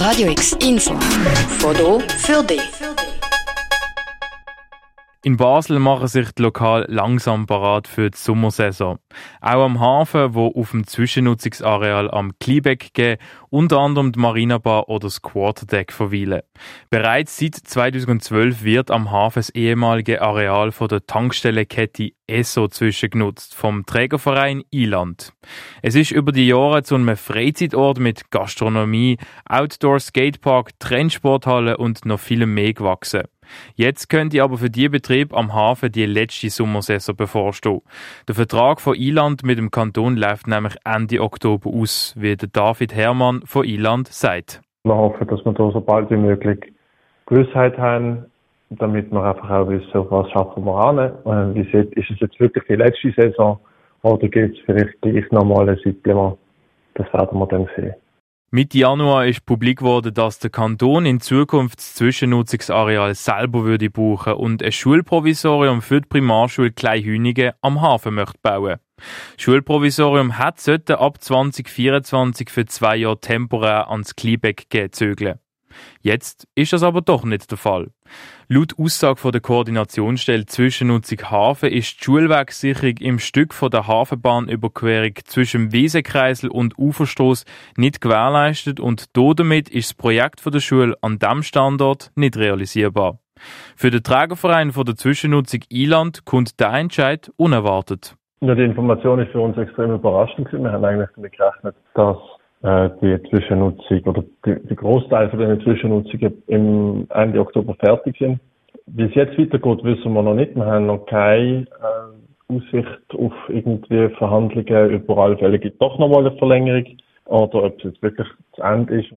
Radio X Info. Foto für dich. In Basel machen sich die Lokal langsam parat für die Sommersaison. Auch am Hafen, wo auf dem Zwischennutzungsareal am Kliebeck gehen, unter anderem die Marina Bar oder das Quarterdeck verweilen. Bereits seit 2012 wird am Hafen das ehemalige Areal von der Tankstellenkette ESSO zwischengenutzt, vom Trägerverein Iland. Es ist über die Jahre zu einem Freizeitort mit Gastronomie, Outdoor Skatepark, Trendsporthalle und noch vielem mehr gewachsen. Jetzt könnte aber für die Betrieb am Hafen die letzte Sommersaison bevorstehen. Der Vertrag von Iland mit dem Kanton läuft nämlich Ende Oktober aus, wie der David Hermann von Iland sagt. Wir hoffen, dass wir da so bald wie möglich Gewissheit haben, damit wir einfach auch wissen, was schaffen wir an. Äh, wie sieht, ist es jetzt wirklich die letzte Saison oder gibt es vielleicht gleich nochmal ein Supplement? Das werden wir dann sehen. Mitte Januar ist publik geworden, dass der Kanton in Zukunft das Zwischennutzungsareal selber würde buchen und ein Schulprovisorium für die Primarschule Kleinhünigen am Hafen möchte bauen. Das Schulprovisorium hat sollte ab 2024 für zwei Jahre temporär ans Kliebeck zögeln. Jetzt ist das aber doch nicht der Fall. Laut Aussage von der Koordinationsstelle Zwischennutzung Hafen ist die Schulwegsicherung im Stück von der Hafenbahnüberquerung zwischen Wiesenkreisel und Uferstoß nicht gewährleistet und damit ist das Projekt der Schule an diesem Standort nicht realisierbar. Für den Trägerverein von der Zwischennutzung Iland kommt der Entscheid unerwartet. Ja, die Information ist für uns extrem überraschend. Wir haben eigentlich damit gerechnet, dass äh, die Zwischennutzung oder die, Großteil von den Zwischennutzungen im Ende Oktober fertig sind. Wie es jetzt weitergeht, wissen wir noch nicht. Wir haben noch keine äh, Aussicht auf irgendwie Verhandlungen über alle gibt doch nochmal eine Verlängerung oder ob es jetzt wirklich zu Ende ist.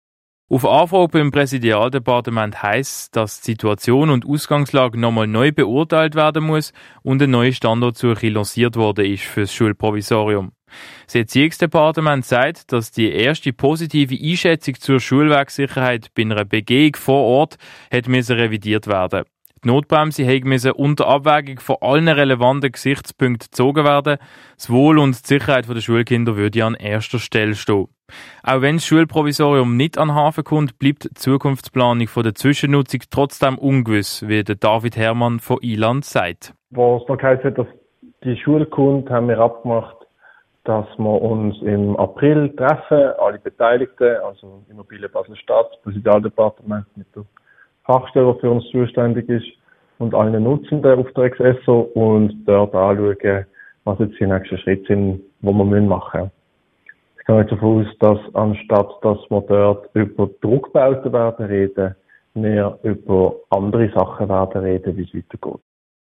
Auf Anfrage beim Präsidialdepartement heisst, dass die Situation und Ausgangslage nochmal neu beurteilt werden muss und eine neue Standortsuche lanciert worden ist für das Schulprovisorium. Das Erziehungsdepartement sagt, dass die erste positive Einschätzung zur Schulwegsicherheit bei einer Begehung vor Ort hat revidiert werden. Die Notbremse musste unter Abwägung von allen relevanten Gesichtspunkten gezogen werden. Das Wohl und die Sicherheit der Schulkinder würde an erster Stelle stehen. Auch wenn das Schulprovisorium nicht an Hafen kommt, bleibt die Zukunftsplanung von der Zwischennutzung trotzdem ungewiss, wie David Hermann von Iland sagt. Was noch heisst, dass die Schule kommt, haben wir abgemacht, dass wir uns im April treffen, alle Beteiligten, also Immobilie Basel-Stadt, Präsidialdepartement mit der Fachstelle, die für uns zuständig ist, und allen Nutzenden auf der XSO und dort anschauen, was jetzt die nächsten Schritte sind, die wir machen müssen. Ich gehe jetzt davon aus, dass anstatt, dass wir dort über Druckbauten werden reden, wir über andere Sachen werden reden, wie es weitergeht.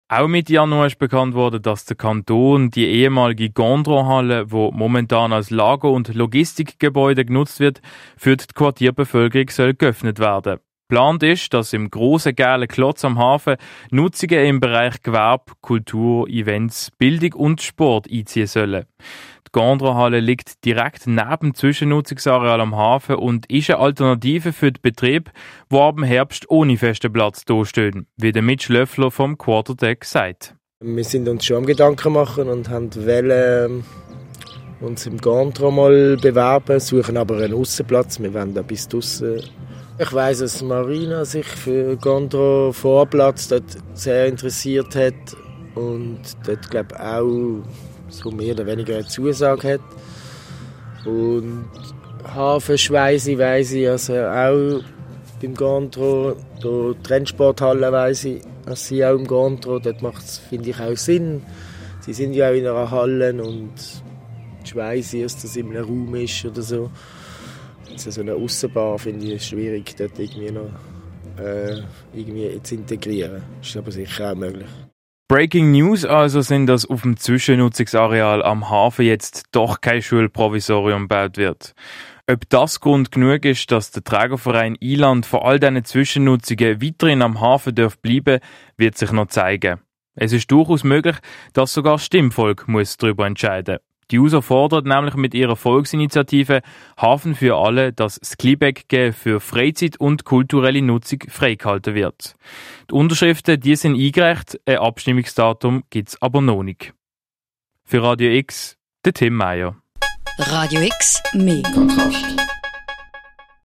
Auch mit Januar ist bekannt worden, dass der Kanton die ehemalige Gondro-Halle, wo momentan als Lager- und Logistikgebäude genutzt wird, für die Quartierbevölkerung soll geöffnet werden. Plant ist, dass im großen gelben Klotz am Hafen Nutzungen im Bereich Gewerbe, Kultur, Events, Bildung und Sport einziehen sollen. Die Gondra-Halle liegt direkt neben dem Zwischennutzungsareal am Hafen und ist eine Alternative für den Betrieb, wo ab dem Herbst ohne festen Platz stehen, wie der Mitch Löffler vom Quarterdeck sagt. Wir sind uns schon am Gedanken machen und haben wollen, uns im Gondra mal bewerben, suchen aber einen Aussenplatz. Wir wollen da bis draussen ich weiß, dass Marina sich für Gondro Vorplatz dort sehr interessiert hat und dort glaube auch so mehr oder weniger eine Zusage hat. Und Hafenschweise weiss ich also auch beim Gondro, die Trendsporthalle weiss ich, dass sie auch im Gondro, dort macht es, finde ich, auch Sinn. Sie sind ja auch in einer Halle und die Schweise, dass das in einem Raum ist oder so. Also so eine Aussenbar finde ich schwierig, dort irgendwie noch äh, irgendwie zu integrieren. Ist aber sicher auch möglich. Breaking News also sind, dass auf dem Zwischennutzungsareal am Hafen jetzt doch kein Schulprovisorium gebaut wird. Ob das Grund genug ist, dass der Trägerverein Iland vor all diesen Zwischennutzungen weiterhin am Hafen darf bleiben, wird sich noch zeigen. Es ist durchaus möglich, dass sogar Stimmvolk muss darüber entscheiden. Die User fordert nämlich mit ihrer Volksinitiative Hafen für alle, dass das Kleebeck für Freizeit und kulturelle Nutzung freigehalten wird. Die Unterschriften, die sind eingereicht, ein Abstimmungsdatum gibt's aber noch nicht. Für Radio X, der Tim Meyer. Radio X, mehr Kontrast.